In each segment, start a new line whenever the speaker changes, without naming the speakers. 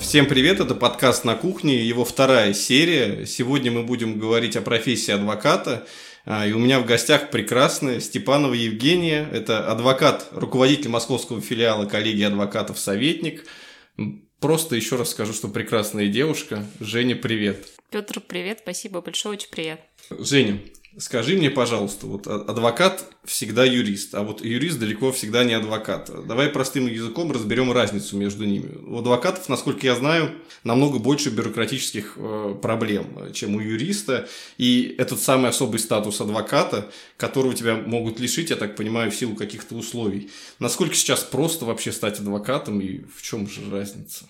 Всем привет, это подкаст «На кухне», его вторая серия. Сегодня мы будем говорить о профессии адвоката. А, и у меня в гостях прекрасная Степанова Евгения. Это адвокат, руководитель московского филиала коллегии адвокатов «Советник». Просто еще раз скажу, что прекрасная девушка. Женя, привет.
Петр, привет, спасибо большое, очень приятно.
Женя, Скажи мне, пожалуйста, вот а, адвокат всегда юрист, а вот юрист далеко всегда не адвокат. Давай простым языком разберем разницу между ними. У адвокатов, насколько я знаю, намного больше бюрократических э, проблем, чем у юриста. И этот самый особый статус адвоката, которого тебя могут лишить, я так понимаю, в силу каких-то условий. Насколько сейчас просто вообще стать адвокатом и в чем же разница?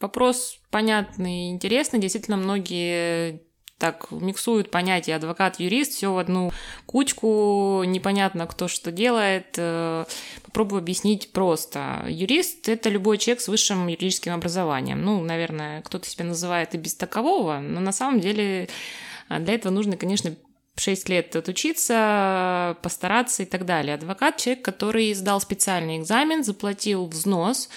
Вопрос понятный и интересный. Действительно, многие так миксуют понятия адвокат-юрист, все в одну кучку, непонятно, кто что делает. Э, попробую объяснить просто. Юрист — это любой человек с высшим юридическим образованием. Ну, наверное, кто-то себя называет и без такового, но на самом деле э, для этого нужно, конечно, 6 лет отучиться, постараться и так далее. Адвокат — человек, который сдал специальный экзамен, заплатил взнос,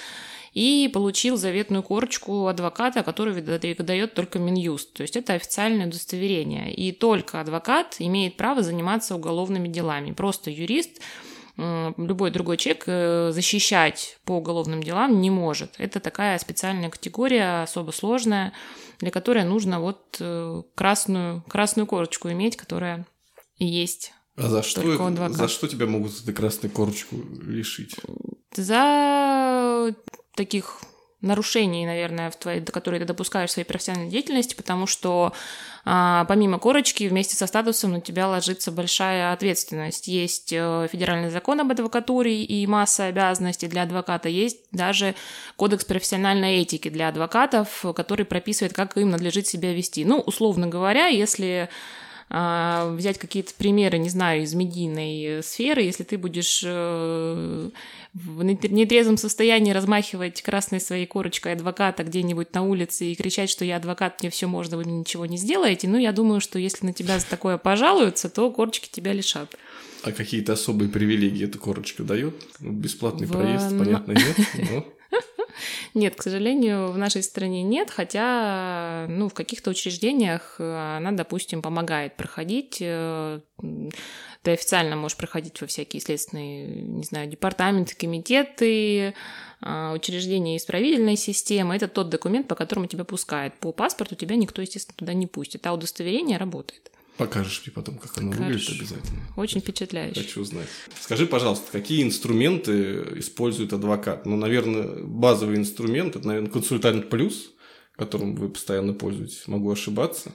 и получил заветную корочку адвоката, которую выдает только Минюст. То есть это официальное удостоверение. И только адвокат имеет право заниматься уголовными делами. Просто юрист любой другой человек э, защищать по уголовным делам не может. Это такая специальная категория, особо сложная, для которой нужно вот э, красную, красную корочку иметь, которая есть
а за что, за что тебя могут эту красную корочку лишить?
За таких нарушений, наверное, в твоей, которые ты допускаешь в своей профессиональной деятельности, потому что а, помимо корочки вместе со статусом на тебя ложится большая ответственность. Есть э, федеральный закон об адвокатуре и масса обязанностей для адвоката, есть даже кодекс профессиональной этики для адвокатов, который прописывает, как им надлежит себя вести. Ну, условно говоря, если взять какие-то примеры, не знаю, из медийной сферы, если ты будешь э, в нетрезвом состоянии размахивать красной своей корочкой адвоката где-нибудь на улице и кричать, что я адвокат, мне все можно, вы мне ничего не сделаете, ну, я думаю, что если на тебя за такое пожалуются, то корочки тебя лишат.
А какие-то особые привилегии эта корочка дает? Ну, бесплатный в... проезд, понятно, нет, но...
Нет, к сожалению, в нашей стране нет, хотя ну, в каких-то учреждениях э, она, допустим, помогает проходить. Э, ты официально можешь проходить во всякие следственные, не знаю, департаменты, комитеты, э, учреждения исправительной системы. Это тот документ, по которому тебя пускают. По паспорту тебя никто, естественно, туда не пустит, а удостоверение работает.
Покажешь мне потом, как оно Покажешь. выглядит обязательно.
Очень впечатляюще.
Хочу узнать. Скажи, пожалуйста, какие инструменты использует адвокат? Ну, наверное, базовый инструмент – это, наверное, консультант плюс, которым вы постоянно пользуетесь. Могу ошибаться.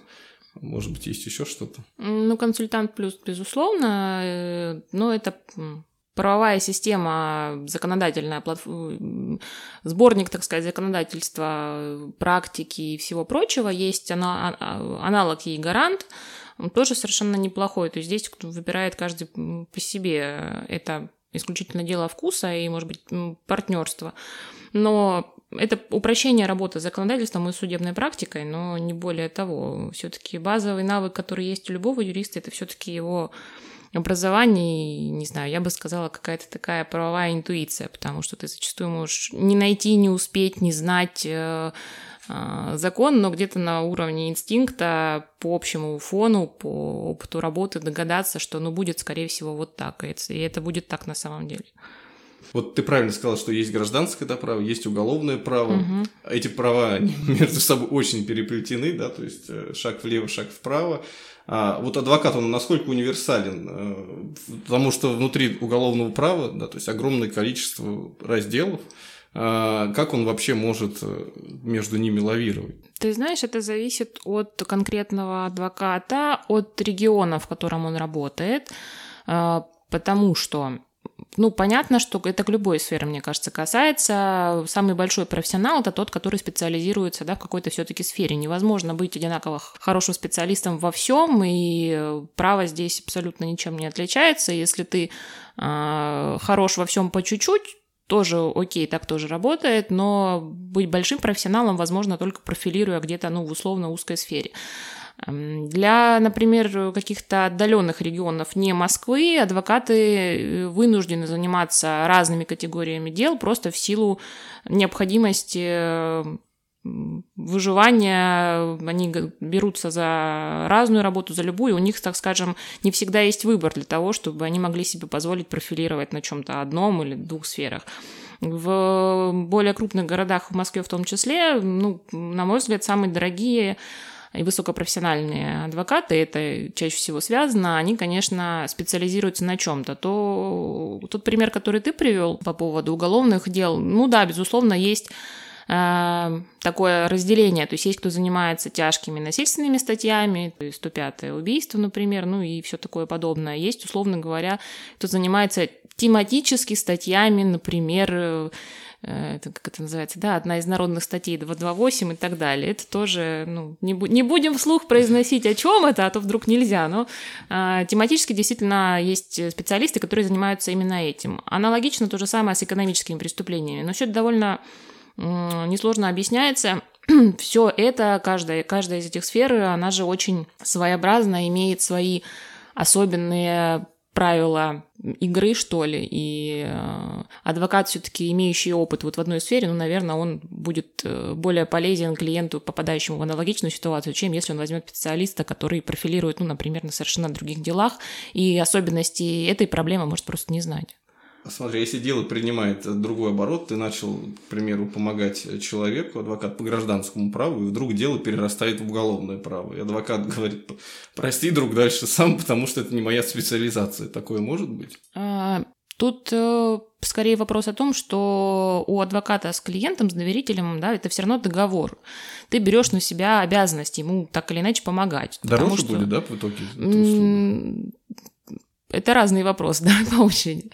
Может быть, есть еще что-то?
Ну, консультант плюс, безусловно, э, но это правовая система, законодательная платформа, сборник, так сказать, законодательства, практики и всего прочего. Есть а, а, аналог ей гарант – тоже совершенно неплохой. То есть здесь выбирает каждый по себе. Это исключительно дело вкуса и, может быть, партнерства. Но это упрощение работы с законодательством и судебной практикой, но не более того. Все-таки базовый навык, который есть у любого юриста, это все-таки его образование, не знаю, я бы сказала, какая-то такая правовая интуиция, потому что ты зачастую можешь не найти, не успеть, не знать э, закон, но где-то на уровне инстинкта по общему фону, по опыту работы догадаться, что ну будет, скорее всего, вот так, и это будет так на самом деле.
Вот ты правильно сказала, что есть гражданское да, право, есть уголовное право. Угу. Эти права между собой очень переплетены, да, то есть э, шаг влево, шаг вправо. А вот адвокат, он насколько универсален? Э, потому что внутри уголовного права, да, то есть огромное количество разделов, как он вообще может э, между ними лавировать?
Ты знаешь, это зависит от конкретного адвоката, от региона, в котором он работает, а, потому что ну, понятно, что это к любой сфере, мне кажется, касается. Самый большой профессионал – это тот, который специализируется да, в какой-то все таки сфере. Невозможно быть одинаково хорошим специалистом во всем, и право здесь абсолютно ничем не отличается. Если ты э, хорош во всем по чуть-чуть, тоже окей, так тоже работает, но быть большим профессионалом возможно только профилируя где-то, ну, в условно узкой сфере. Для, например, каких-то отдаленных регионов не Москвы адвокаты э, вынуждены заниматься разными категориями дел просто в силу необходимости выживания, они берутся за разную работу, за любую, у них, так скажем, не всегда есть выбор для того, чтобы они могли себе позволить профилировать на чем-то одном или двух сферах. В более крупных городах, в Москве в том числе, ну, на мой взгляд, самые дорогие и высокопрофессиональные адвокаты, это чаще всего связано, они, конечно, специализируются на чем-то. То тот пример, который ты привел по поводу уголовных дел, ну да, безусловно, есть э, такое разделение. То есть есть кто занимается тяжкими насильственными статьями, то есть 105 убийство, например, ну и все такое подобное. Есть, условно говоря, кто занимается тематически статьями, например, Э, это, как это называется, да, одна из народных статей 228 и так далее. Это тоже, ну, не, бу- не будем вслух произносить, о чем это, а то вдруг нельзя. Но а, тематически действительно есть специалисты, которые занимаются именно этим. Аналогично то же самое с экономическими преступлениями. Но все довольно несложно объясняется. все это, каждая, каждая из этих сфер, она же очень своеобразно имеет свои особенные правила игры, что ли, и э, адвокат все-таки имеющий опыт вот в одной сфере, ну, наверное, он будет э, более полезен клиенту, попадающему в аналогичную ситуацию, чем если он возьмет специалиста, который профилирует, ну, например, на совершенно других делах, и особенности этой проблемы может просто не знать.
Смотри, если дело принимает другой оборот, ты начал, к примеру, помогать человеку, адвокат по гражданскому праву, и вдруг дело перерастает в уголовное право. И адвокат говорит, прости, друг, дальше сам, потому что это не моя специализация. Такое может быть?
А, тут э, скорее вопрос о том, что у адвоката с клиентом, с доверителем, да, это все равно договор. Ты берешь на себя обязанность ему так или иначе помогать.
Дороже что... будет, да, в итоге?
Это разные вопросы, да, по очереди.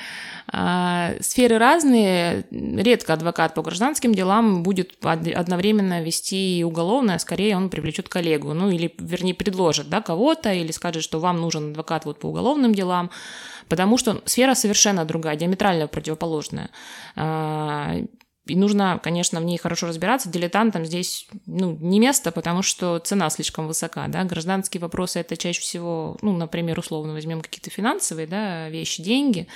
А, сферы разные. Редко адвокат по гражданским делам будет одновременно вести уголовное, скорее он привлечет коллегу, ну или, вернее, предложит да, кого-то, или скажет, что вам нужен адвокат вот по уголовным делам, потому что сфера совершенно другая, диаметрально противоположная. И нужно, конечно, в ней хорошо разбираться. Дилетантам здесь ну, не место, потому что цена слишком высока. Да? Гражданские вопросы это чаще всего, ну, например, условно возьмем какие-то финансовые да, вещи, деньги.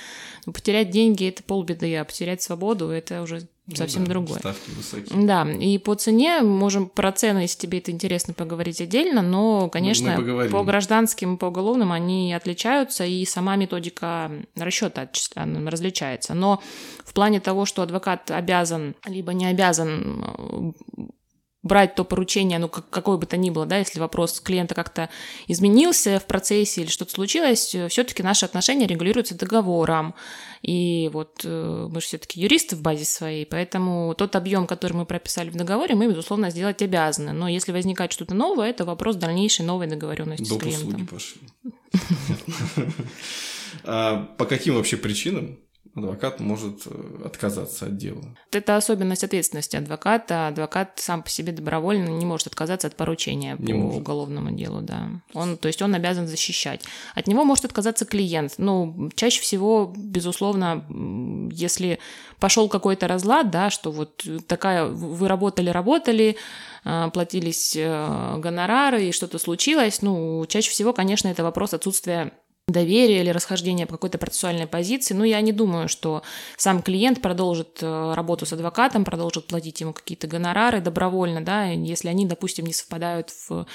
Но потерять деньги это полбеды, а потерять свободу это уже ну совсем
да,
другое.
Ставки высокие.
Да, и по цене можем про цены, если тебе это интересно, поговорить отдельно, но, конечно, по гражданским и по уголовным они отличаются, и сама методика расчета различается. Но в плане того, что адвокат обязан, либо не обязан брать то поручение, ну, как, какое бы то ни было, да, если вопрос клиента как-то изменился в процессе или что-то случилось, все-таки наши отношения регулируются договором. И вот э, мы же все-таки юристы в базе своей, поэтому тот объем, который мы прописали в договоре, мы, безусловно, сделать обязаны. Но если возникает что-то новое, это вопрос дальнейшей новой договоренности с клиентом.
пошли. А по каким вообще причинам адвокат может э, отказаться от дела.
Это особенность ответственности адвоката. Адвокат сам по себе добровольно не может отказаться от поручения не по может. уголовному делу, да. Он, то есть он обязан защищать. От него может отказаться клиент. Ну, чаще всего, безусловно, если пошел какой-то разлад, да, что вот такая, вы работали, работали, а, платились э, гонорары, и что-то случилось, ну, чаще всего, конечно, это вопрос отсутствия доверия или расхождения по какой-то процессуальной позиции. Но я не думаю, что сам клиент продолжит э, работу с адвокатом, продолжит платить ему какие-то гонорары добровольно, да, если они, допустим, не совпадают в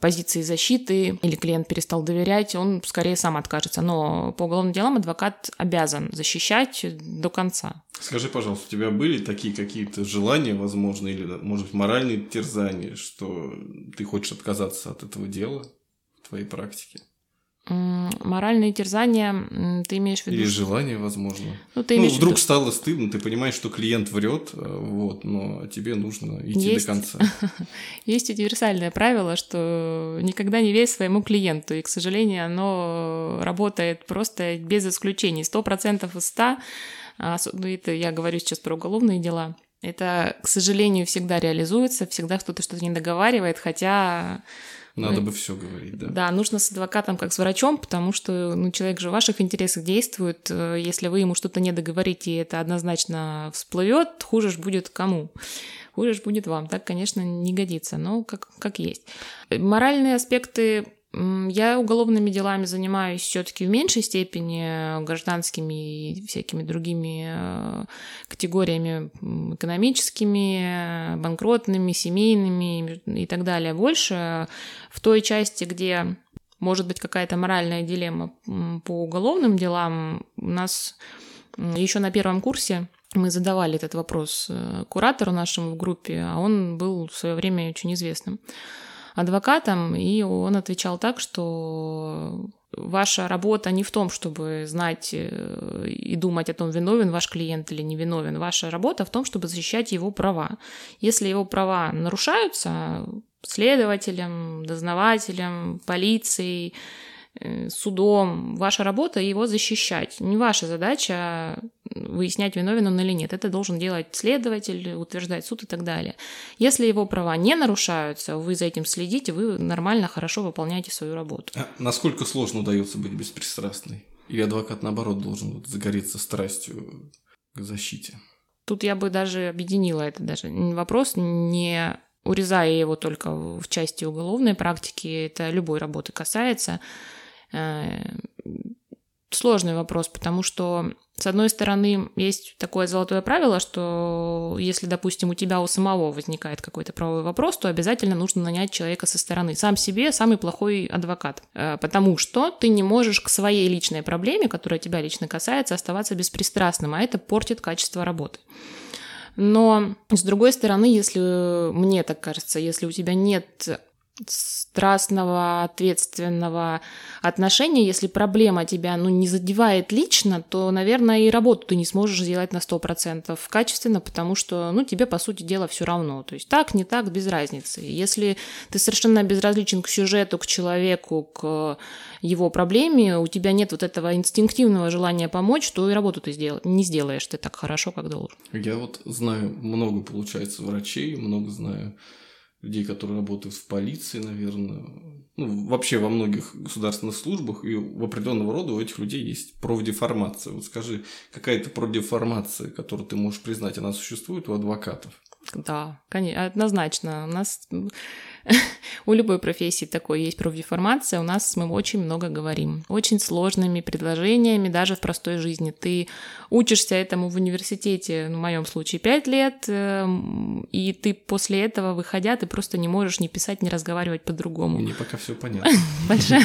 позиции защиты или клиент перестал доверять, он скорее сам откажется. Но по уголовным делам адвокат обязан защищать до конца.
Скажи, пожалуйста, у тебя были такие какие-то желания, возможно, или, может быть, моральные терзания, что ты хочешь отказаться от этого дела в твоей практике?
Моральные терзания, ты имеешь в виду?
Или желание, возможно. Ну, ты ну вдруг виду... стало стыдно, ты понимаешь, что клиент врет, э, вот, но тебе нужно идти Есть... до конца.
Есть универсальное правило, что никогда не верь своему клиенту, и, к сожалению, оно работает просто без исключений. Сто процентов из ста, а, ну, это я говорю сейчас про уголовные дела, это, к сожалению, всегда реализуется, всегда кто-то что-то не договаривает, хотя
надо бы все говорить, да.
Да, нужно с адвокатом как с врачом, потому что ну, человек же в ваших интересах действует. Э, если вы ему что-то не договорите, это однозначно всплывет, хуже же будет кому. хуже ж будет вам. Так, конечно, не годится, но как, как есть. Моральные аспекты я уголовными делами занимаюсь все-таки в меньшей степени, гражданскими и всякими другими э, категориями экономическими, банкротными, семейными и так далее. Больше в той части, где может быть какая-то моральная дилемма по уголовным делам, у нас еще на первом курсе мы задавали этот вопрос э, куратору нашему в группе, а он был в свое время очень известным адвокатом, и он отвечал так, что ваша работа не в том, чтобы знать э, и думать о том, виновен ваш клиент или не виновен. Ваша работа в том, чтобы защищать его права. Если его права нарушаются следователем, дознавателем, полицией, судом. Ваша работа его защищать. Не ваша задача выяснять, виновен он или нет. Это должен делать следователь, утверждать суд и так далее. Если его права не нарушаются, вы за этим следите, вы нормально, хорошо выполняете свою работу.
А насколько сложно удается быть беспристрастной? Или адвокат, наоборот, должен вот загореться страстью к защите?
Тут я бы даже объединила это даже. Вопрос не урезая его только в части уголовной практики, это любой работы касается. Э, сложный вопрос, потому что, с одной стороны, есть такое золотое правило, что если, допустим, у тебя у самого возникает какой-то правовой вопрос, то обязательно нужно нанять человека со стороны. Сам себе самый плохой адвокат, э, потому что ты не можешь к своей личной проблеме, которая тебя лично касается, оставаться беспристрастным, а это портит качество работы. Но, с другой стороны, если мне так кажется, если у тебя нет страстного, ответственного отношения, если проблема тебя ну, не задевает лично, то, наверное, и работу ты не сможешь сделать на 100% качественно, потому что ну, тебе, по сути дела, все равно. То есть так, не так, без разницы. Если ты совершенно безразличен к сюжету, к человеку, к его проблеме, у тебя нет вот этого инстинктивного желания помочь, то и работу ты сдел... не сделаешь ты так хорошо, как должен.
Я вот знаю много, получается, врачей, много знаю людей, которые работают в полиции, наверное, ну, вообще во многих государственных службах, и в определенного рода у этих людей есть профдеформация. Вот скажи, какая-то профдеформация, которую ты можешь признать, она существует у адвокатов?
Да, конечно, однозначно. У нас у любой профессии такой есть профдеформация. У нас мы очень много говорим. Очень сложными предложениями, даже в простой жизни. Ты учишься этому в университете, в моем случае, 5 лет, эм, и ты после этого, выходя, ты просто не можешь ни писать, ни разговаривать по-другому.
Мне пока все понятно.
Большая.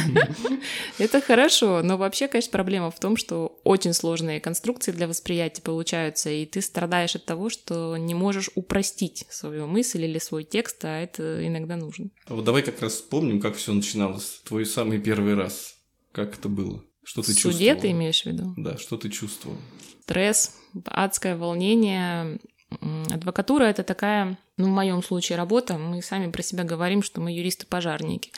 Это хорошо, но вообще, конечно, проблема в том, что очень сложные конструкции для восприятия получаются, и ты страдаешь от того, что не можешь упростить свою мысль или свой текст, а это иногда нужно нужен.
А вот давай как раз вспомним, как все начиналось. Твой самый первый раз. Как это было? Что ты в чувствовал?
суде ты имеешь в виду?
Да, что ты чувствовал?
Стресс, адское волнение. Адвокатура — это такая, ну, в моем случае, работа. Мы сами про себя говорим, что мы юристы-пожарники.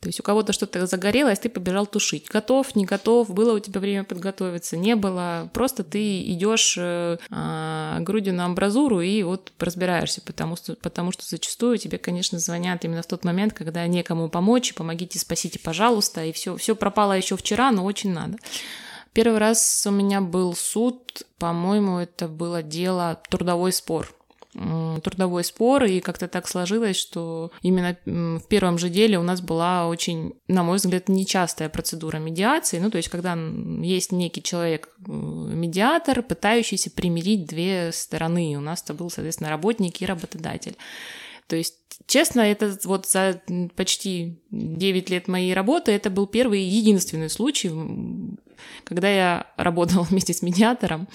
То есть у кого-то что-то загорелось, ты побежал тушить. Готов, не готов, было у тебя время подготовиться, не было. Просто ты идешь э, э, грудью на амбразуру и вот разбираешься, потому что, потому что зачастую тебе, конечно, звонят именно в тот момент, когда некому помочь, помогите, спасите, пожалуйста, и все, все пропало еще вчера, но очень надо. Первый раз у меня был суд, по-моему, это было дело трудовой спор трудовой спор, и как-то так сложилось, что именно в первом же деле у нас была очень, на мой взгляд, нечастая процедура медиации, ну, то есть когда есть некий человек, медиатор, пытающийся примирить две стороны, у нас это был, соответственно, работник и работодатель. То есть, честно, это вот за почти 9 лет моей работы это был первый и единственный случай, когда я работала вместе с медиатором.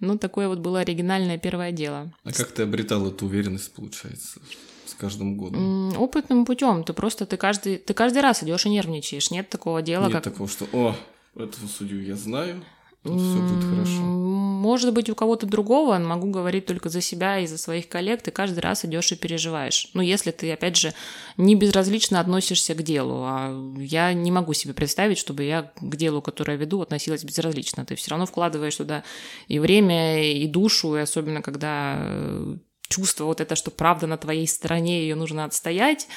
Ну, такое вот было оригинальное первое дело.
А как ты обретал эту уверенность, получается? с каждым годом?
Опытным путем. Ты просто ты каждый, ты каждый раз идешь и нервничаешь. Нет такого дела,
Нет
как...
такого, что о, этого судью я знаю, тут все будет хорошо.
Может быть, у кого-то другого, могу говорить только за себя и за своих коллег, ты каждый раз идешь и переживаешь. Ну, если ты, опять же, не безразлично относишься к делу. А я не могу себе представить, чтобы я к делу, которое веду, относилась безразлично. Ты все равно вкладываешь туда и время, и душу, и особенно когда э, чувство вот это, что правда на твоей стороне, ее нужно отстоять,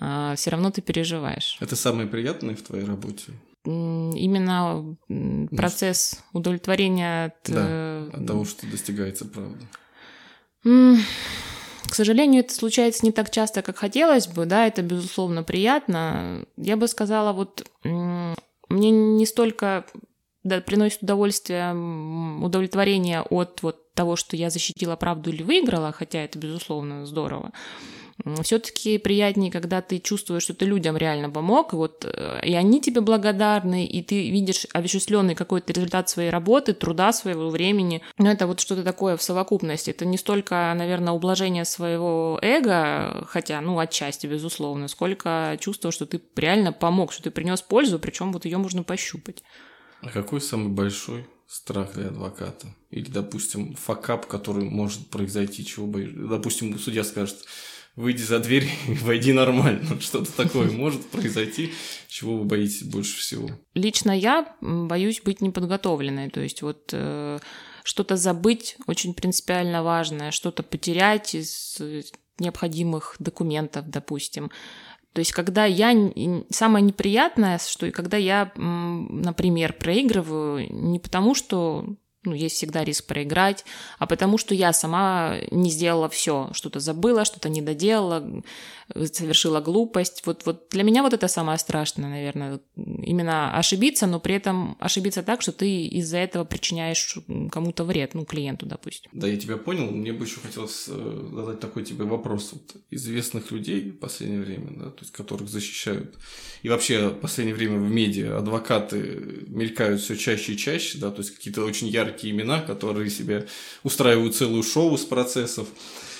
а, все равно ты переживаешь.
Это самое приятное в твоей работе?
Именно процесс удовлетворения от...
Да, э, от того, что достигается правда.
К К сожалению, это случается не так часто, как хотелось бы, да, это, безусловно, приятно. Я бы сказала, вот мне не столько да, приносит удовольствие, удовлетворение от вот того, что я защитила правду или выиграла, хотя это, безусловно, здорово все-таки приятнее, когда ты чувствуешь, что ты людям реально помог, и вот э, и они тебе благодарны, и ты видишь овеществленный какой-то результат своей работы, труда своего времени. Но это вот что-то такое в совокупности. Это не столько, наверное, ублажение своего эго, хотя, ну, отчасти, безусловно, сколько чувство, что ты реально помог, что ты принес пользу, причем вот ее можно пощупать.
А какой самый большой страх для адвоката? Или, допустим, факап, который может произойти, чего боишься? Допустим, судья скажет, выйди за дверь и войди нормально. Что-то такое может произойти, чего вы боитесь больше всего?
Лично я боюсь быть неподготовленной. То есть вот э, что-то забыть очень принципиально важное, что-то потерять из необходимых документов, допустим. То есть, когда я... Самое неприятное, что когда я, например, проигрываю не потому, что ну, есть всегда риск проиграть, а потому что я сама не сделала все, что-то забыла, что-то не доделала, совершила глупость. Вот, вот для меня вот это самое страшное, наверное, именно ошибиться, но при этом ошибиться так, что ты из-за этого причиняешь кому-то вред, ну, клиенту, допустим.
Да, я тебя понял. Мне бы еще хотелось э, задать такой тебе вопрос. Вот известных людей в последнее время, да, то есть которых защищают, и вообще в последнее время в медиа адвокаты мелькают все чаще и чаще, да, то есть какие-то очень яркие имена, которые себе устраивают целую шоу с процессов.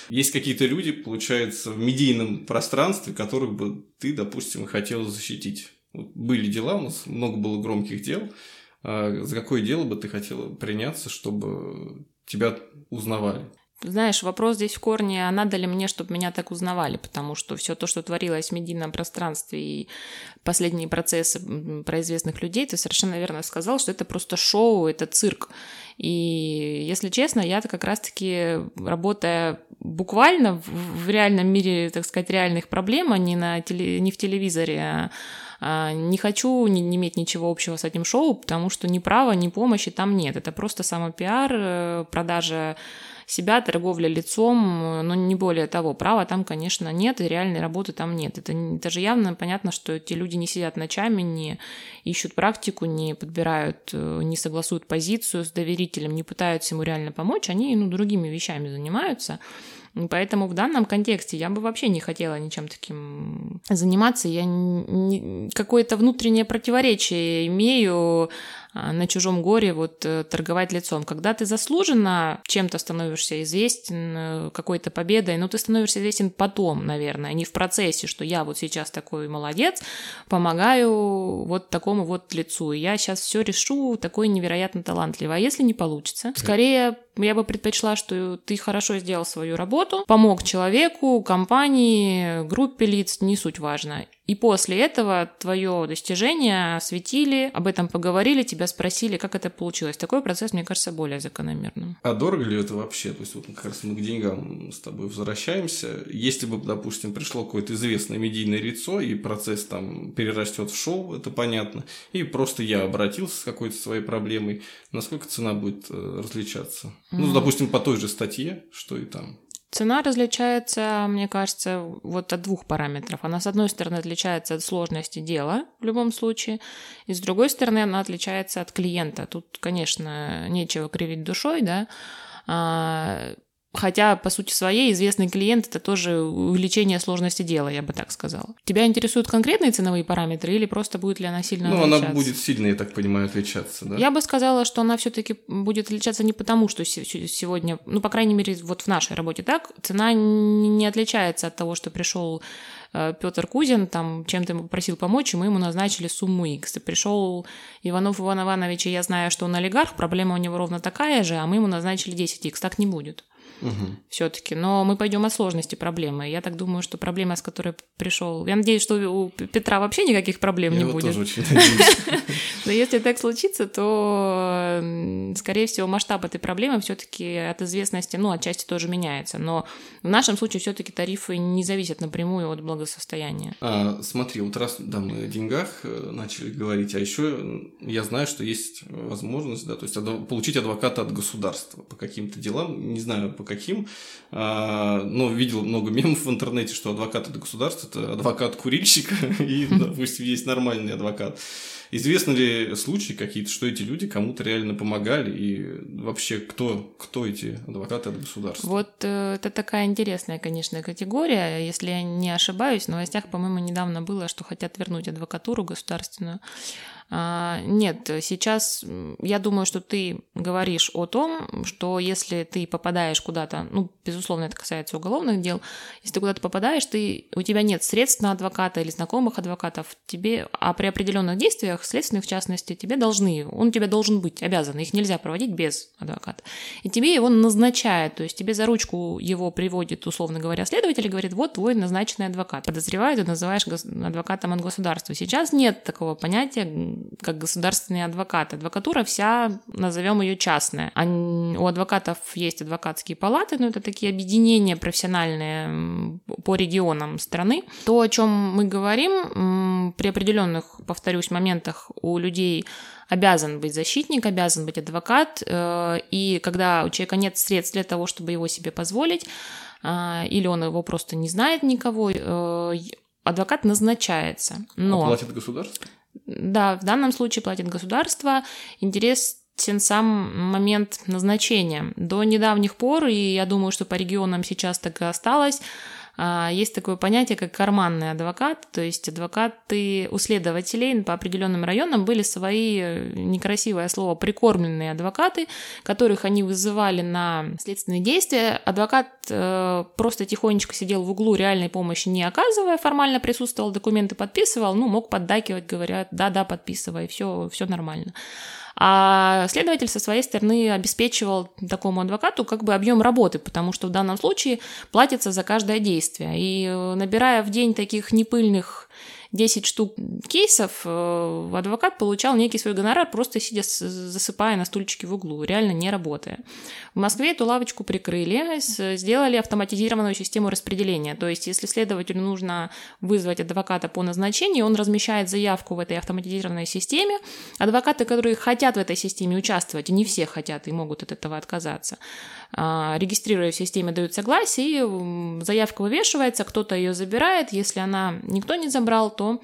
Есть какие-то люди, получается, в медийном пространстве, которых бы ты, допустим, хотел защитить. Вот были дела, у нас много было громких дел. А за какое дело бы ты хотела приняться, чтобы тебя узнавали?
Знаешь, вопрос здесь в корне, а надо ли мне, чтобы меня так узнавали, потому что все то, что творилось в медийном пространстве и последние процессы про известных людей, ты совершенно верно сказал, что это просто шоу, это цирк. И, если честно, я-то как раз-таки, работая буквально в, реальном мире, так сказать, реальных проблем, а не, на теле, не в телевизоре, а, а не хочу не, не иметь ничего общего с этим шоу, потому что ни права, ни помощи там нет. Это просто самопиар, э, продажа себя, торговля лицом, но не более того. Права там, конечно, нет, и реальной работы там нет. Это, это же явно понятно, что эти люди не сидят ночами, не ищут практику, не подбирают, э, не согласуют позицию с доверителем, не пытаются ему реально помочь, они ну, другими вещами занимаются. Поэтому в данном контексте я бы вообще не хотела ничем таким заниматься. Я какое-то внутреннее противоречие имею а, на чужом горе вот э, торговать лицом. Когда ты заслуженно чем-то становишься известен, э, какой-то победой, но ты становишься известен потом, наверное, не в процессе, что я вот сейчас такой молодец, помогаю вот такому вот лицу, я сейчас все решу, такой невероятно талантливый. А если не получится? Скорее, я бы предпочла, что ты хорошо сделал свою работу, помог человеку, компании, группе лиц, не суть важно. И после этого твое достижение осветили, об этом поговорили, тебя спросили, как это получилось. Такой процесс, мне кажется, более закономерным.
А дорого ли это вообще? То есть, вот как раз мы к деньгам с тобой возвращаемся. Если бы, допустим, пришло какое-то известное медийное лицо, и процесс там перерастет в шоу, это понятно, и просто я обратился с какой-то своей проблемой, насколько цена будет э, различаться? Ну, допустим, по той же статье, что и там.
Цена различается, мне кажется, вот от двух параметров. Она, с одной стороны, отличается от сложности дела в любом случае, и с другой стороны, она отличается от клиента. Тут, конечно, нечего кривить душой, да, а, Хотя, по сути своей, известный клиент – это тоже увеличение сложности дела, я бы так сказала. Тебя интересуют конкретные ценовые параметры или просто будет ли она сильно
ну, отличаться? Ну, она будет сильно, я так понимаю, отличаться, да?
Я бы сказала, что она все таки будет отличаться не потому, что сегодня, ну, по крайней мере, вот в нашей работе так, цена не отличается от того, что пришел э, Петр Кузин, там чем-то ему попросил помочь, и мы ему назначили сумму X. И пришел Иванов Иван Иванович, и я знаю, что он олигарх, проблема у него ровно такая же, а мы ему назначили 10X. Так не будет угу. все-таки. Но мы пойдем от сложности проблемы. Я так думаю, что проблема, с которой пришел. Я надеюсь, что у Петра вообще никаких проблем
Я
не будет.
Тоже очень.
Но если так случится, то, скорее всего, масштаб этой проблемы все-таки от известности, ну, отчасти тоже меняется. Но в нашем случае все-таки тарифы не зависят напрямую от благосостояния.
А, смотри, вот раз да, мы о деньгах э, начали говорить, а еще я знаю, что есть возможность, да, то есть получить адвоката от государства по каким-то делам, не знаю, по каким, а, но видел много мемов в интернете, что адвокат это государство, это адвокат курильщика, и, допустим, есть нормальный адвокат. Известны ли случаи какие-то, что эти люди кому-то реально помогали, и вообще кто, кто эти адвокаты от государства?
Вот э, это такая интересная, конечно, категория. Если я не ошибаюсь, в новостях, по-моему, недавно было, что хотят вернуть адвокатуру государственную. А, нет, сейчас я думаю, что ты говоришь о том, что если ты попадаешь куда-то, ну, безусловно, это касается уголовных дел, если ты куда-то попадаешь, ты, у тебя нет средств на адвоката или знакомых адвокатов, тебе, а при определенных действиях, следственных в частности, тебе должны, он тебе должен быть обязан, их нельзя проводить без адвоката. И тебе его назначают, то есть тебе за ручку его приводит, условно говоря, следователь и говорит, вот твой назначенный адвокат. Подозревают, ты называешь адвокатом от государства. Сейчас нет такого понятия как государственный адвокат. Адвокатура вся, назовем ее частная. У адвокатов есть адвокатские палаты, но это такие объединения профессиональные по регионам страны. То, о чем мы говорим, при определенных, повторюсь, моментах у людей обязан быть защитник, обязан быть адвокат, э, и когда у человека нет средств для того, чтобы его себе позволить, э, или он его просто не знает никого, э, адвокат назначается. Но...
А платит государство?
Да, в данном случае платит государство. Интересен сам момент назначения. До недавних пор, и я думаю, что по регионам сейчас так и осталось, есть такое понятие, как карманный адвокат, то есть адвокаты у следователей по определенным районам были свои, э, некрасивое слово, прикормленные адвокаты, которых они вызывали на следственные действия. Адвокат э, просто тихонечко сидел в углу, реальной помощи не оказывая, формально присутствовал, документы подписывал, ну, мог поддакивать, говорят, да-да, подписывай, все, все нормально. А следователь со своей стороны обеспечивал такому адвокату как бы объем работы, потому что в данном случае платится за каждое действие. И э, набирая в день таких непыльных 10 штук кейсов, э, адвокат получал некий свой гонорар, просто сидя, засыпая на стульчике в углу, реально не работая. В Москве эту лавочку прикрыли, сделали автоматизированную систему распределения. То есть, если следователю нужно вызвать адвоката по назначению, он размещает заявку в этой автоматизированной системе. Адвокаты, которые хотят в этой системе участвовать, и не все хотят и могут от этого отказаться, регистрируя в системе, дают согласие, и заявка вывешивается, кто-то ее забирает. Если она никто не забрал, то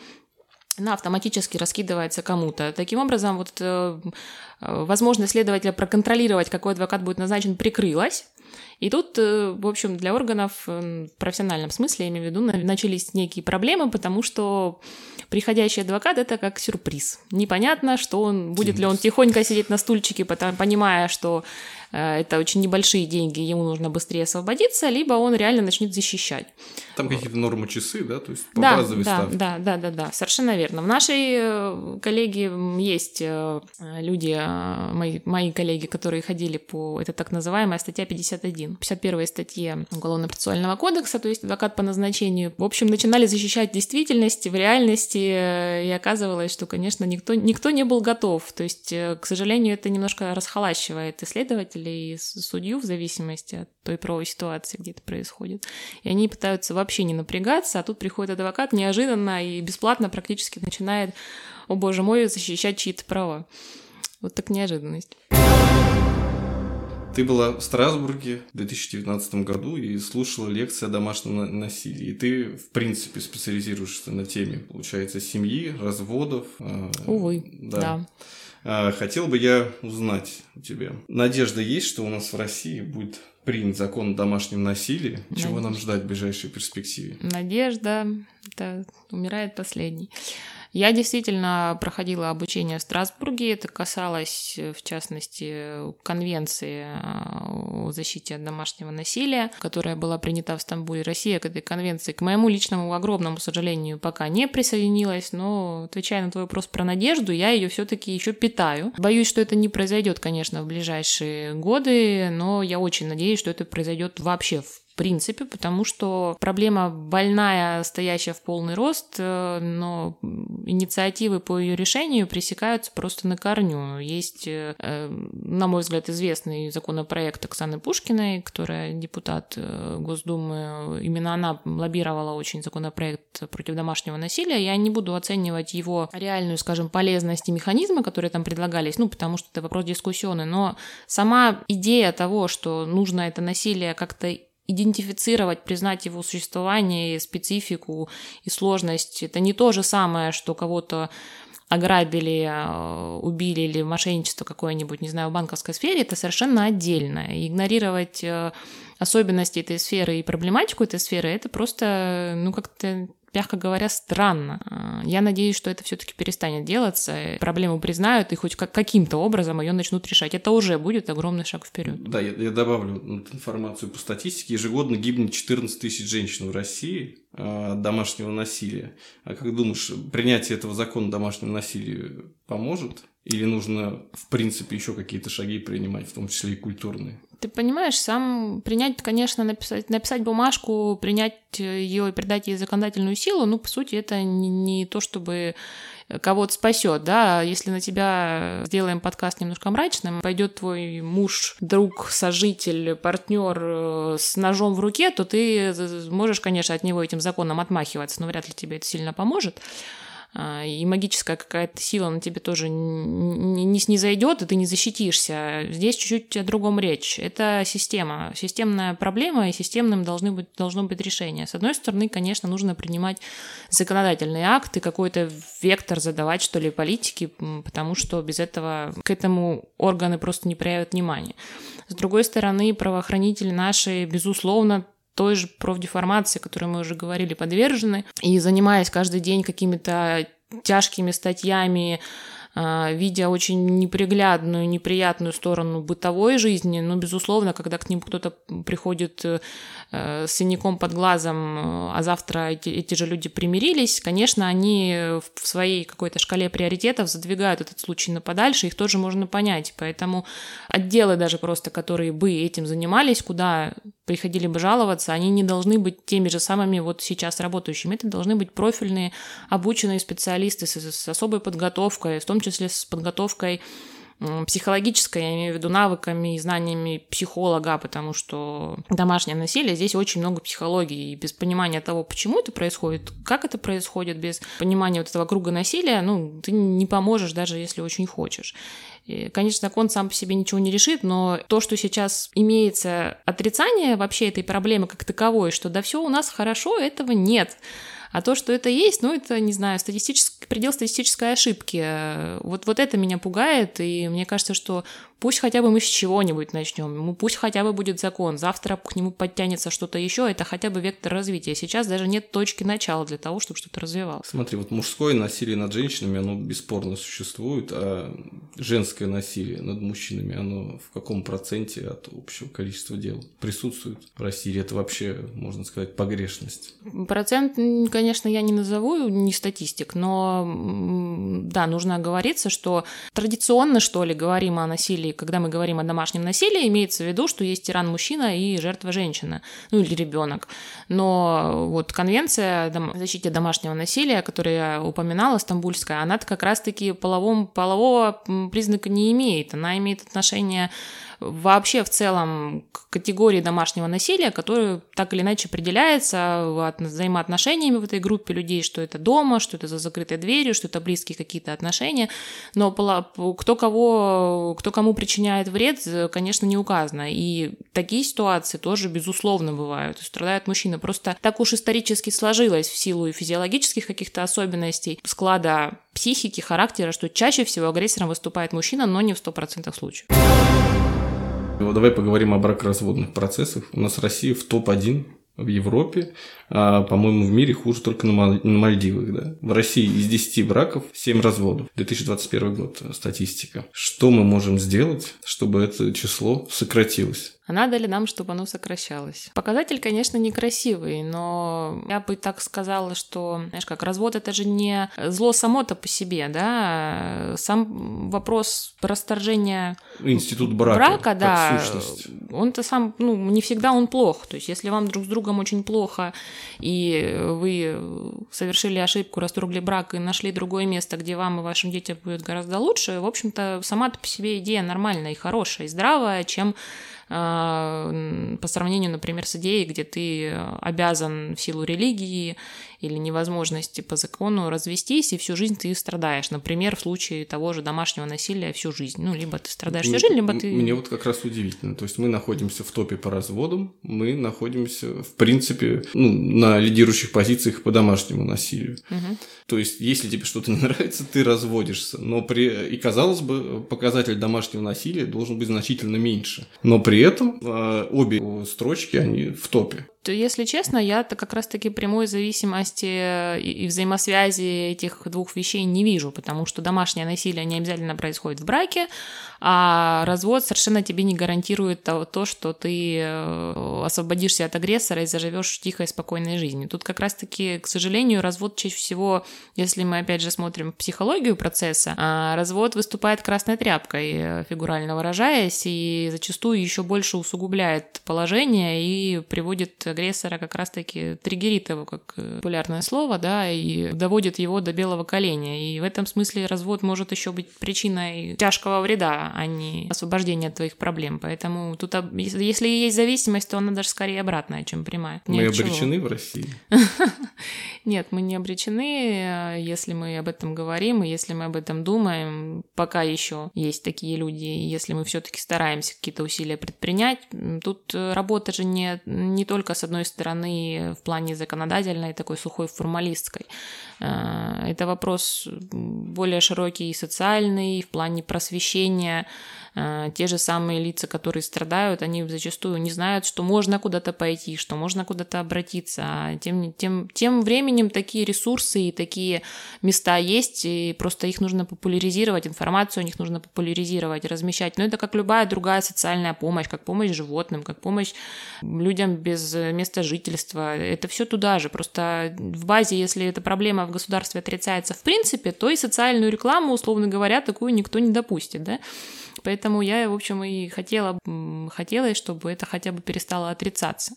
она автоматически раскидывается кому-то. Таким образом, вот э, возможность следователя проконтролировать, какой адвокат будет назначен, прикрылась. И тут, э, в общем, для органов э, в профессиональном смысле, я имею в виду, начались некие проблемы, потому что приходящий адвокат — это как сюрприз. Непонятно, что он, будет ли он тихонько сидеть на стульчике, понимая, что Э, это очень небольшие деньги, ему нужно быстрее освободиться, либо он реально начнет защищать.
Там какие-то нормы часы, да, то есть по да, базовой
да,
ставке.
Да, да, да, да, совершенно верно. В нашей э, коллеге есть э, люди, мои, мои коллеги, которые ходили по, это так называемая статья 51, 51 статье Уголовно-процессуального кодекса, то есть адвокат по назначению. В общем, начинали защищать действительность в реальности, и оказывалось, что, конечно, никто, никто не был готов. То есть, к сожалению, это немножко расхолащивает исследователей следователя и судью в зависимости от той правовой ситуации, где это происходит. И они пытаются вообще не напрягаться, а тут приходит адвокат неожиданно и бесплатно практически начинает, о боже мой, защищать чьи-то права. Вот так неожиданность.
Ты была в Страсбурге в 2019 году и слушала лекции о домашнем насилии. И ты, в принципе, специализируешься на теме, получается, семьи, разводов.
А, Увы, да. да.
А, хотел бы я узнать у тебя. Надежда есть, что у нас в России будет принят закон о домашнем насилии? Надежда. Чего нам ждать в ближайшей перспективе?
Надежда, это умирает последний. Я действительно проходила обучение в Страсбурге. Это касалось, в частности, конвенции о защите от домашнего насилия, которая была принята в Стамбуле. Россия к этой конвенции, к моему личному огромному сожалению, пока не присоединилась, но, отвечая на твой вопрос про надежду, я ее все-таки еще питаю. Боюсь, что это не произойдет, конечно, в ближайшие годы, но я очень надеюсь, что это произойдет вообще в принципе, потому что проблема больная, стоящая в полный рост, э, но инициативы по ее решению пресекаются просто на корню. Есть, э, на мой взгляд, известный законопроект Оксаны Пушкиной, которая депутат э, Госдумы. Именно она лоббировала очень законопроект против домашнего насилия. Я не буду оценивать его реальную, скажем, полезность и механизмы, которые там предлагались, ну, потому что это вопрос дискуссионный, но сама идея того, что нужно это насилие как-то идентифицировать, признать его существование, специфику и сложность. Это не то же самое, что кого-то ограбили, э, убили или мошенничество какое-нибудь, не знаю, в банковской сфере, это совершенно отдельно. И игнорировать э, особенности этой сферы и проблематику этой сферы, это просто, ну, как-то мягко говоря, странно. А, я надеюсь, что это все-таки перестанет делаться, проблему признают и хоть как каким-то образом ее начнут решать. Это уже будет огромный шаг вперед.
Да, я, я добавлю информацию по статистике. Ежегодно гибнет 14 тысяч женщин в России а, от домашнего насилия. А как думаешь, принятие этого закона домашнего насилия поможет? Или нужно, в принципе, еще какие-то шаги принимать, в том числе и культурные?
Ты понимаешь, сам принять, конечно, написать, написать бумажку, принять ее и придать ей законодательную силу, ну, по сути, это не, не то, чтобы кого-то спасет, да, если на тебя сделаем подкаст немножко мрачным, пойдет твой муж, друг, сожитель, партнер э, с ножом в руке, то ты можешь, конечно, от него этим законом отмахиваться, но вряд ли тебе это сильно поможет. А, и магическая какая-то сила на тебе тоже не, не снизойдет, и ты не защитишься. Здесь чуть-чуть о другом речь. Это система, системная проблема, и системным должны быть, должно быть решение. С одной стороны, конечно, нужно принимать законодательные акты, какой-то вектор задавать, что ли, политики, потому что без этого к этому органы просто не проявят внимания. С другой стороны, правоохранители наши, безусловно, той же профдеформации, которой мы уже говорили, подвержены. И занимаясь каждый день какими-то тяжкими статьями, а, видя очень неприглядную, неприятную сторону бытовой жизни, но, безусловно, когда к ним кто-то приходит э, с синяком под глазом, а завтра эти, эти же люди примирились, конечно, они в своей какой-то шкале приоритетов задвигают этот случай на подальше, их тоже можно понять. Поэтому отделы даже просто, которые бы этим занимались, куда приходили бы жаловаться, они не должны быть теми же самыми вот сейчас работающими. Это должны быть профильные, обученные специалисты с, с особой подготовкой, в том числе с подготовкой психологической, я имею в виду навыками и знаниями психолога, потому что домашнее насилие, здесь очень много психологии, и без понимания того, почему это происходит, как это происходит, без понимания вот этого круга насилия, ну, ты не поможешь, даже если очень хочешь. Конечно, закон сам по себе ничего не решит, но то, что сейчас имеется отрицание вообще этой проблемы как таковой, что да все у нас хорошо, этого нет. А то, что это есть, ну, это, не знаю, статистический, предел статистической ошибки. Вот, вот это меня пугает, и мне кажется, что Пусть хотя бы мы с чего-нибудь начнем, пусть хотя бы будет закон, завтра к нему подтянется что-то еще, это хотя бы вектор развития. Сейчас даже нет точки начала для того, чтобы что-то развивалось.
Смотри, вот мужское насилие над женщинами, оно бесспорно существует, а женское насилие над мужчинами, оно в каком проценте от общего количества дел присутствует в России? Это вообще, можно сказать, погрешность?
Процент, конечно, я не назову, не статистик, но да, нужно оговориться, что традиционно, что ли, говорим о насилии когда мы говорим о домашнем насилии, имеется в виду, что есть тиран мужчина и жертва женщина, ну или ребенок. Но вот конвенция о защите домашнего насилия, которую я упоминала, стамбульская, она как раз-таки половом, полового признака не имеет. Она имеет отношение вообще в целом к категории домашнего насилия, которая так или иначе определяется взаимоотношениями в этой группе людей, что это дома, что это за закрытой дверью, что это близкие какие-то отношения. Но кто, кого, кто кому причиняет вред, конечно, не указано. И такие ситуации тоже, безусловно, бывают. Страдают мужчины. Просто так уж исторически сложилось в силу физиологических каких-то особенностей склада психики, характера, что чаще всего агрессором выступает мужчина, но не в 100% случаев.
Ну, давай поговорим о бракоразводных процессах. У нас Россия в топ-1 в Европе, а, по-моему, в мире хуже только на, Мальдивах. Да? В России из 10 браков 7 разводов. 2021 год статистика. Что мы можем сделать, чтобы это число сократилось?
А надо ли нам, чтобы оно сокращалось. Показатель, конечно, некрасивый, но я бы так сказала, что, знаешь, как развод это же не зло само-то по себе, да, сам вопрос расторжения
институт брака,
брака да, он-то сам, ну, не всегда он плох, то есть если вам друг с другом очень плохо, и вы совершили ошибку, расторгли брак и нашли другое место, где вам и вашим детям будет гораздо лучше, в общем-то, сама-то по себе идея нормальная и хорошая, и здравая, чем по сравнению, например, с идеей, где ты обязан в силу религии или невозможности по закону развестись, и всю жизнь ты страдаешь. Например, в случае того же домашнего насилия всю жизнь. Ну, либо ты страдаешь всю жизнь, либо ты...
Мне вот как раз удивительно. То есть мы находимся в топе по разводам, мы находимся, в принципе, ну, на лидирующих позициях по домашнему насилию. Угу. То есть, если тебе что-то не нравится, ты разводишься. Но при... И, казалось бы, показатель домашнего насилия должен быть значительно меньше. Но при этом э, обе строчки, они в топе
то, если честно, я-то как раз-таки прямой зависимости э, и взаимосвязи этих двух вещей не вижу, потому что домашнее насилие не обязательно происходит в браке, а развод совершенно тебе не гарантирует то, то что ты э, освободишься от агрессора и заживешь тихой, спокойной жизнью. Тут как раз-таки, к сожалению, развод чаще всего, если мы опять же смотрим психологию процесса, а развод выступает красной тряпкой, э, фигурально выражаясь, и зачастую еще больше усугубляет положение и приводит агрессора как раз-таки триггерит его, как э, популярное слово, да, и доводит его до белого коленя. И в этом смысле развод может еще быть причиной тяжкого вреда, а не освобождения от твоих проблем. Поэтому тут, если есть зависимость, то она даже скорее обратная, чем прямая.
Мы обречены в России?
Нет, мы не обречены, если мы об этом говорим, и если мы об этом думаем, пока еще есть такие люди, если мы все-таки стараемся какие-то усилия предпринять, тут работа же не, не только с одной стороны, в плане законодательной, такой сухой формалистской. Э, это вопрос более широкий и социальный, в плане просвещения те же самые лица, которые страдают, они зачастую не знают, что можно куда-то пойти, что можно куда-то обратиться. А тем, тем, тем временем такие ресурсы и такие места есть, и просто их нужно популяризировать, информацию о них нужно популяризировать, размещать. Но это как любая другая социальная помощь, как помощь животным, как помощь людям без места жительства. Это все туда же. Просто в базе, если эта проблема в государстве отрицается в принципе, то и социальную рекламу, условно говоря, такую никто не допустит. Да? Поэтому я, в общем, и хотела, хотела, чтобы это хотя бы перестало отрицаться.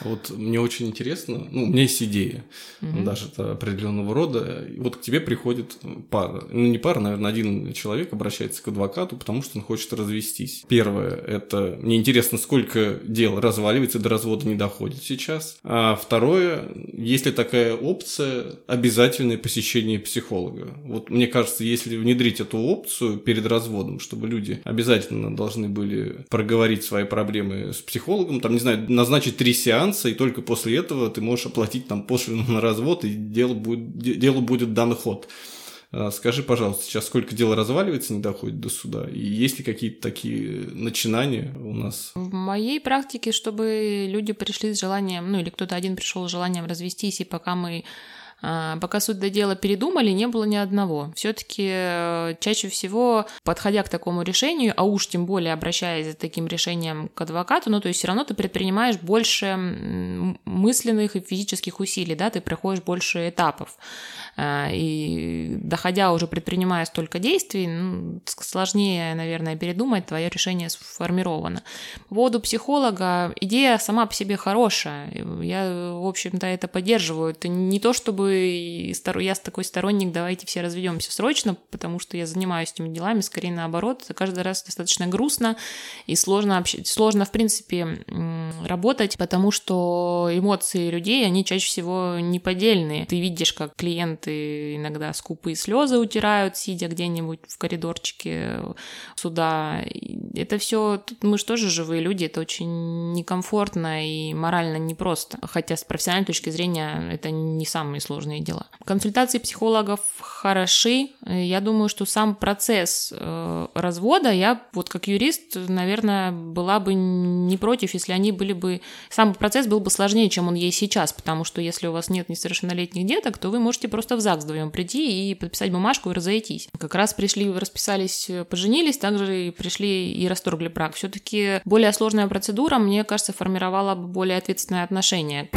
Вот мне очень интересно, ну, у меня есть идея, угу. даже это определенного рода. Вот к тебе приходит пара, ну, не пара, наверное, один человек обращается к адвокату, потому что он хочет развестись. Первое, это мне интересно, сколько дел разваливается, до развода не доходит сейчас. А второе, есть ли такая опция обязательное посещение психолога? Вот мне кажется, если внедрить эту опцию перед разводом, чтобы люди обязательно должны были проговорить свои проблемы с психологом, там, не знаю, назначить три сеанса, и только после этого ты можешь оплатить там пошлину на развод, и дело будет, делу будет дан ход. А, скажи, пожалуйста, сейчас сколько дел разваливается, не доходит до суда? И есть ли какие-то такие начинания у нас?
В моей практике, чтобы люди пришли с желанием, ну или кто-то один пришел с желанием развестись, и пока мы пока суть до дела передумали, не было ни одного. Все-таки э, чаще всего, подходя к такому решению, а уж тем более обращаясь за таким решением к адвокату, ну то есть все равно ты предпринимаешь больше мысленных и физических усилий, да, ты проходишь больше этапов. А, и доходя уже предпринимая столько действий, ну, сложнее, наверное, передумать, твое решение сформировано. По психолога, идея сама по себе хорошая. Я, в общем-то, это поддерживаю. Это не то, чтобы я такой сторонник, давайте все разведемся срочно, потому что я занимаюсь этими делами, скорее наоборот. Это каждый раз достаточно грустно и сложно, сложно в принципе, работать, потому что эмоции людей, они чаще всего неподдельные. Ты видишь, как клиент клиенты иногда скупые слезы утирают, сидя где-нибудь в коридорчике суда. Это все, мы же тоже живые люди, это очень некомфортно и морально непросто. Хотя с профессиональной точки зрения это не самые сложные сложные дела. Консультации психологов хороши. Я думаю, что сам процесс э, развода, я вот как юрист, наверное, была бы не против, если они были бы... Сам процесс был бы сложнее, чем он есть сейчас, потому что если у вас нет несовершеннолетних деток, то вы можете просто в ЗАГС вдвоем прийти и подписать бумажку и разойтись. Как раз пришли, расписались, поженились, также и пришли и расторгли брак. Все-таки более сложная процедура, мне кажется, формировала бы более ответственное отношение.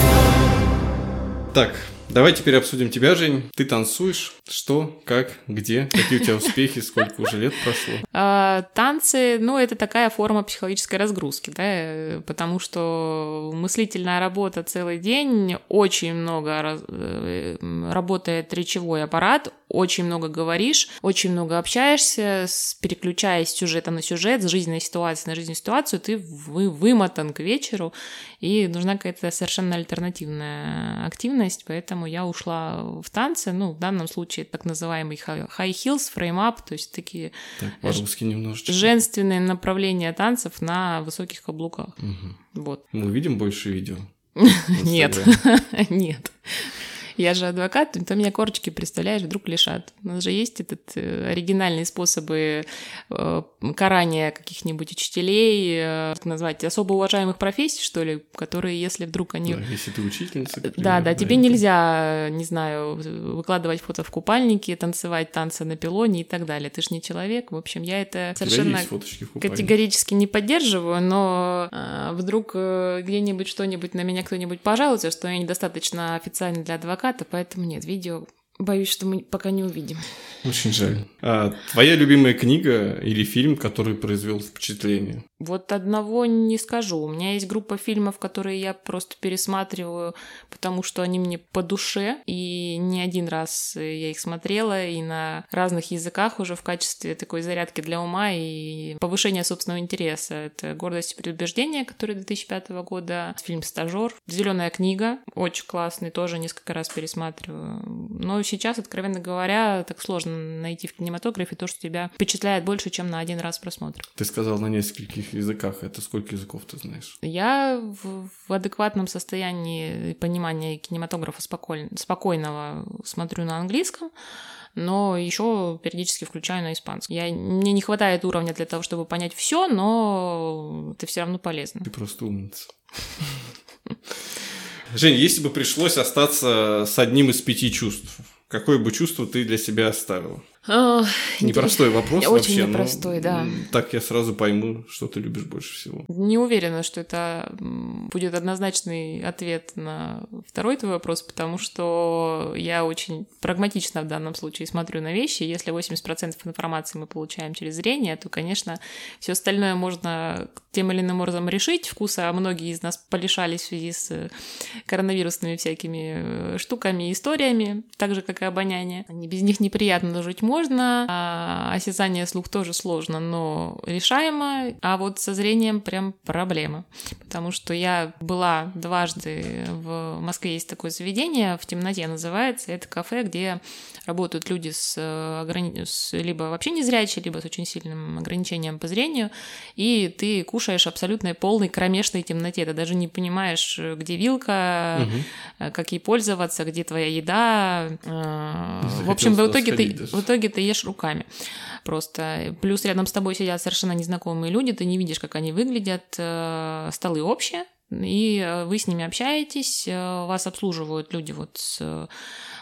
Так, Давай теперь обсудим тебя, Жень. Ты танцуешь? Что, как, где? Какие у тебя успехи? Сколько уже лет прошло?
А, танцы, ну, это такая форма психологической разгрузки, да, потому что мыслительная работа целый день, очень много э, работает речевой аппарат, очень много говоришь, очень много общаешься, переключаясь с сюжета на сюжет, с жизненной ситуации на жизненную ситуацию, ты вы, вымотан к вечеру, и нужна какая-то совершенно альтернативная активность, поэтому поэтому я ушла в танцы, ну, в данном случае так называемый high heels, frame-up, то есть такие
так,
женственные направления танцев на высоких каблуках.
Угу.
Вот.
Мы увидим больше видео?
Нет, нет. Я же адвокат, то меня корочки, представляешь, вдруг лишат. У нас же есть этот э, оригинальные способы э, карания каких-нибудь учителей, э, как назвать, особо уважаемых профессий, что ли, которые, если вдруг они...
Да, если ты учительница. Например,
да, да, тебе нельзя, не знаю, выкладывать фото в купальнике, танцевать танцы на пилоне и так далее. Ты же не человек. В общем, я это совершенно категорически не поддерживаю, но вдруг где-нибудь что-нибудь на меня кто-нибудь пожалуется, что я недостаточно официально для адвоката, проката, поэтому нет, видео боюсь, что мы пока не увидим.
Очень жаль. А твоя любимая книга или фильм, который произвел впечатление?
Вот одного не скажу. У меня есть группа фильмов, которые я просто пересматриваю, потому что они мне по душе, и не один раз я их смотрела, и на разных языках уже в качестве такой зарядки для ума и повышения собственного интереса. Это «Гордость и предубеждение», который 2005 года, фильм «Стажер», «Зеленая книга», очень классный, тоже несколько раз пересматриваю. Но сейчас, откровенно говоря, так сложно найти в кинематографе то, что тебя впечатляет больше, чем на один раз просмотр.
Ты сказал на нескольких каких языках? Это сколько языков ты знаешь?
Я в, в адекватном состоянии понимания кинематографа спокойно, спокойного смотрю на английском, но еще периодически включаю на испанском. Я, мне не хватает уровня для того, чтобы понять все, но это все равно полезно.
Ты просто умница. Жень, если бы пришлось остаться с одним из пяти чувств, какое бы чувство ты для себя оставила? Непростой вопрос
Очень
вообще.
непростой, да.
Так я сразу пойму, что ты любишь больше всего.
Не уверена, что это будет однозначный ответ на второй твой вопрос, потому что я очень прагматично в данном случае смотрю на вещи. Если 80% информации мы получаем через зрение, то, конечно, все остальное можно тем или иным образом решить. Вкуса многие из нас полишались в связи с коронавирусными всякими э, штуками и историями, так же, как и обоняние. Без них неприятно жить можно, а осязание слух тоже сложно, но решаемо, а вот со зрением прям проблема, потому что я была дважды в Москве есть такое заведение, в темноте называется, это кафе, где работают люди с, э, ограни... с либо вообще незрячие, либо с очень сильным ограничением по зрению, и ты кушаешь абсолютно полной кромешной темноте, ты даже не понимаешь, где вилка, угу. как ей пользоваться, где твоя еда. Захотелось в общем, в итоге ты, в итоге итоге ты ешь руками. Просто плюс рядом с тобой сидят совершенно незнакомые люди, ты не видишь, как они выглядят, э, столы общие, и э, вы с ними общаетесь, э, вас обслуживают люди вот с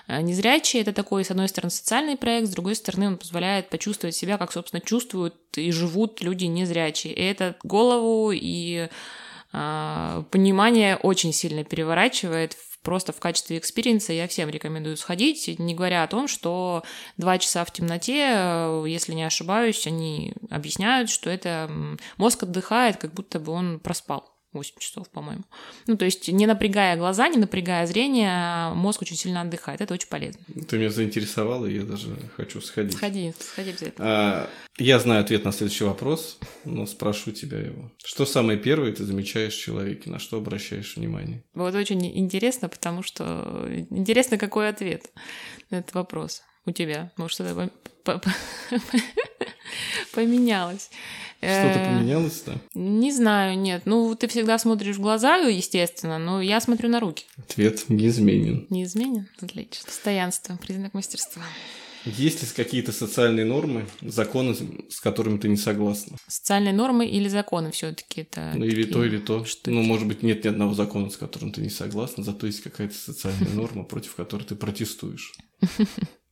незрячие. Это такой, с одной стороны, социальный проект, с другой стороны, он позволяет почувствовать себя, как, собственно, чувствуют и живут люди незрячие. И это голову и понимание очень сильно переворачивает просто в качестве experience а я всем рекомендую сходить, не говоря о том, что два часа в темноте, э, если не ошибаюсь, они объясняют, что это мозг отдыхает, как будто бы он проспал. 8 часов, по-моему. Ну, то есть, не напрягая глаза, не напрягая зрение, мозг очень сильно отдыхает. Это очень полезно.
Ты меня заинтересовала, и я даже хочу сходить.
Сходи, сходи обязательно.
А, я знаю ответ на следующий вопрос, но спрошу тебя его. Что самое первое ты замечаешь в человеке, на что обращаешь внимание?
Вот очень интересно, потому что интересно, какой ответ на этот вопрос у тебя. Может, это поменялось.
Что-то
Э,
поменялось, да?
Не знаю, нет. Ну, ты всегда смотришь в глаза, естественно, но я смотрю на руки.
Ответ неизменен.
Неизменен? Отлично. Постоянство, признак мастерства.
Есть ли какие-то социальные нормы, законы, с которыми ты не согласна?
Социальные нормы или законы все таки это
Ну, или то, или то.
штуки.
Ну, может быть, нет ни одного закона, с которым ты не согласна, зато есть какая-то социальная норма, против которой ты протестуешь.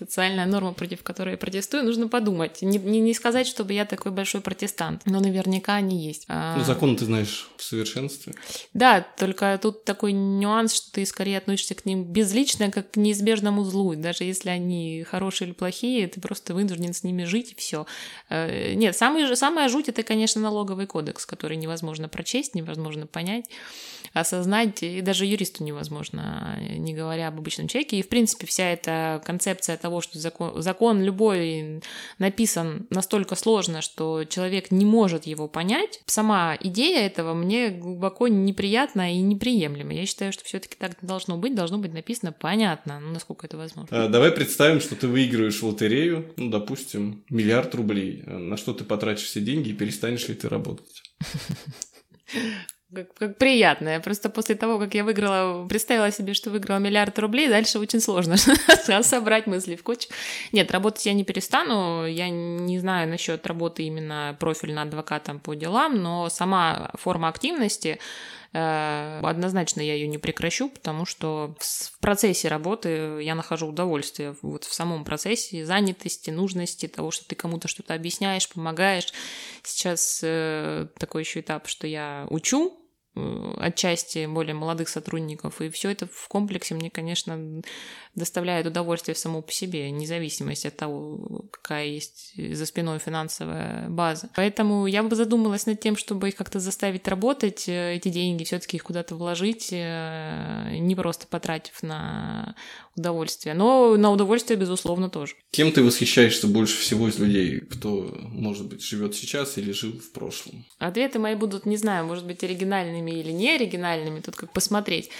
Социальная норма, против которой я протестую, нужно подумать. Не, не, не сказать, чтобы я такой большой протестант, но наверняка они есть. А,
Ну, законы ты знаешь в совершенстве.
Да, только тут такой нюанс, что ты скорее относишься к ним безлично, как к неизбежному злу. Даже если они хорошие или плохие, ты просто вынужден с ними жить и все. Нет, самый, самая жуть это, конечно, налоговый кодекс, который невозможно прочесть, невозможно понять, осознать, и даже юристу невозможно, не говоря об обычном человеке. И, в принципе, вся эта концепция того, что закон, закон любой написан настолько сложно, что человек не может его понять, сама идея этого мне глубоко неприятна и неприемлема. Я считаю, что все-таки так должно быть, должно быть написано понятно, ну, насколько это возможно.
А, Давай представим, что ты выигрываешь в лотерею, ну, допустим, миллиард рублей. На что ты потратишь все деньги и перестанешь ли ты работать?
Как, как приятно. Я просто после того, как я выиграла, представила себе, что выиграла миллиард рублей, дальше очень сложно собрать мысли в кучу. Нет, работать я не перестану. Я не знаю насчет работы именно профильно адвокатом по делам, но сама форма активности э, однозначно я ее не прекращу, потому что в процессе работы я нахожу удовольствие вот в самом процессе занятости, нужности, того, что ты кому-то что-то объясняешь, помогаешь. Сейчас э, такой еще этап, что я учу отчасти более молодых сотрудников, и все это в комплексе мне, конечно, доставляет удовольствие само по себе, независимость от того, какая есть за спиной финансовая база. Поэтому я бы задумалась над тем, чтобы их как-то заставить работать, э, эти деньги все-таки их куда-то вложить, э, не просто потратив на удовольствие, но на удовольствие, безусловно, тоже.
Кем ты восхищаешься больше всего из людей, кто, может быть, живет сейчас или жил в прошлом?
Ответы мои будут, не знаю, может быть, оригинальными или не оригинальными, тут как посмотреть.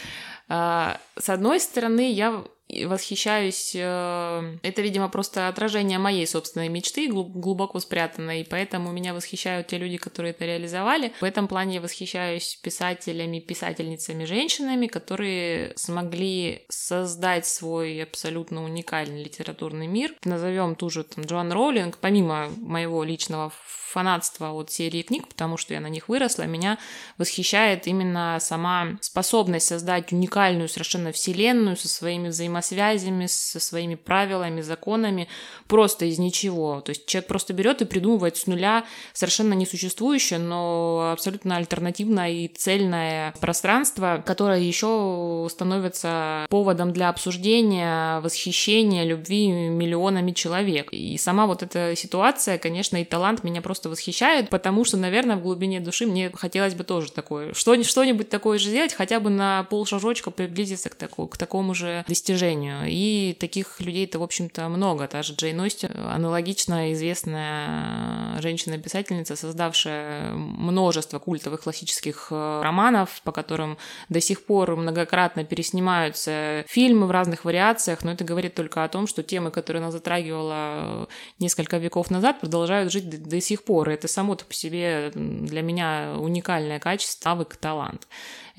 А, С одной стороны, я восхищаюсь, э, это, видимо, просто отражение моей собственной мечты, глу- глубоко спрятанной, и поэтому меня восхищают те люди, которые это реализовали. В этом плане я восхищаюсь писателями, писательницами, женщинами, которые смогли создать свой абсолютно уникальный литературный мир. Назовем ту же там, Джоан Роулинг, помимо моего личного фанатства от серии книг, потому что я на них выросла, меня восхищает именно сама способность создать уникальную совершенно вселенную со своими взаимосвязями, со своими правилами, законами, просто из ничего. То есть человек просто берет и придумывает с нуля совершенно несуществующее, но абсолютно альтернативное и цельное пространство, которое еще становится поводом для обсуждения, восхищения, любви миллионами человек. И сама вот эта ситуация, конечно, и талант меня просто восхищают, потому что, наверное, в глубине души мне хотелось бы тоже такое, что, что-нибудь такое же сделать, хотя бы на полшажочка приблизиться к, таку- к такому же достижению. И таких людей-то, в общем-то, много. Та же Джейн Остин, аналогично известная женщина-писательница, создавшая множество культовых классических э, романов, по которым до сих пор многократно переснимаются фильмы в разных вариациях, но это говорит только о том, что темы, которые она затрагивала несколько веков назад, продолжают жить до, до сих пор. И это само-то по себе для меня уникальное качество, навык, талант.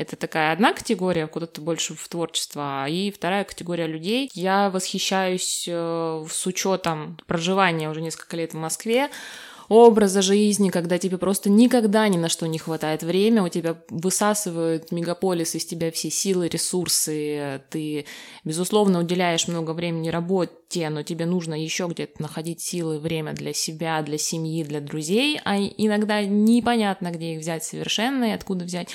Это такая одна категория, куда-то больше в творчество, и вторая категория людей. Я восхищаюсь э, с учетом проживания уже несколько лет в Москве, образа жизни, когда тебе просто никогда ни на что не хватает времени, у тебя высасывают мегаполис из тебя все силы, ресурсы, ты, безусловно, уделяешь много времени работе, но тебе нужно еще где-то находить силы, время для себя, для семьи, для друзей, а иногда непонятно, где их взять совершенно и откуда взять.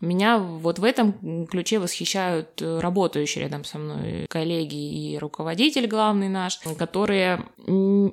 Меня вот в этом ключе восхищают э, работающие рядом со мной коллеги и руководитель главный наш, которые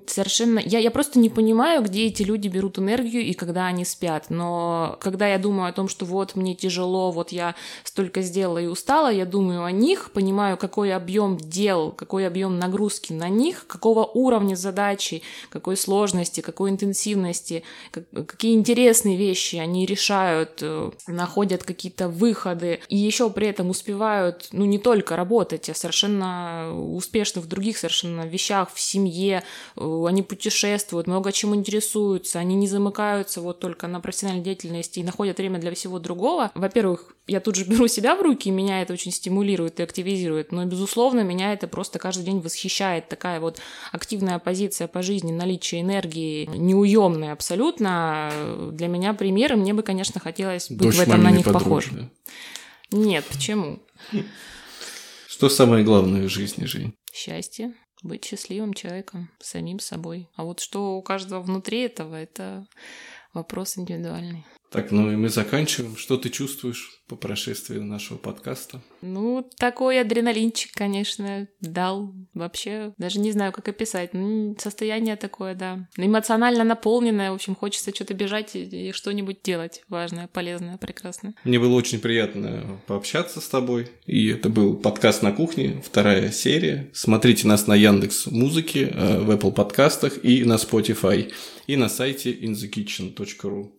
совершенно... Я, я просто не понимаю, где эти люди берут энергию и когда они спят. Но когда я думаю о том, что вот мне тяжело, вот я столько сделала и устала, я думаю о них, понимаю, какой объем дел, какой объем нагрузки на них, какого уровня задачи, какой сложности, какой интенсивности, какие интересные вещи они решают, э, находят какие-то выходы и еще при этом успевают, ну, не только работать, а совершенно успешно в других совершенно вещах, в семье, э, они путешествуют, много чем интересуются, они не замыкаются вот только на профессиональной деятельности и находят время для всего другого. Во-первых, я тут же беру себя в руки, и меня это очень стимулирует и активизирует, но, безусловно, меня это просто каждый день восхищает. Такая вот активная позиция по жизни, наличие энергии, неуемная абсолютно. Для меня пример, и мне бы, конечно, хотелось быть Дочь в этом на них похожим. Нет, почему?
Что самое главное в жизни, Жень?
Счастье быть счастливым человеком, самим собой. А вот что у каждого внутри этого, это вопрос индивидуальный.
Так, ну и мы заканчиваем. Что ты чувствуешь по прошествии нашего подкаста?
Ну, такой адреналинчик, конечно, дал. Вообще, даже не знаю, как описать. Ну, состояние такое, да. Эмоционально наполненное. В общем, хочется что-то бежать и, и что-нибудь делать важное, полезное, прекрасное.
Мне было очень приятно пообщаться с тобой. И это был подкаст на кухне, вторая серия. Смотрите нас на Яндекс Музыке, э, в Apple подкастах и на Spotify, и на сайте inthekitchen.ru.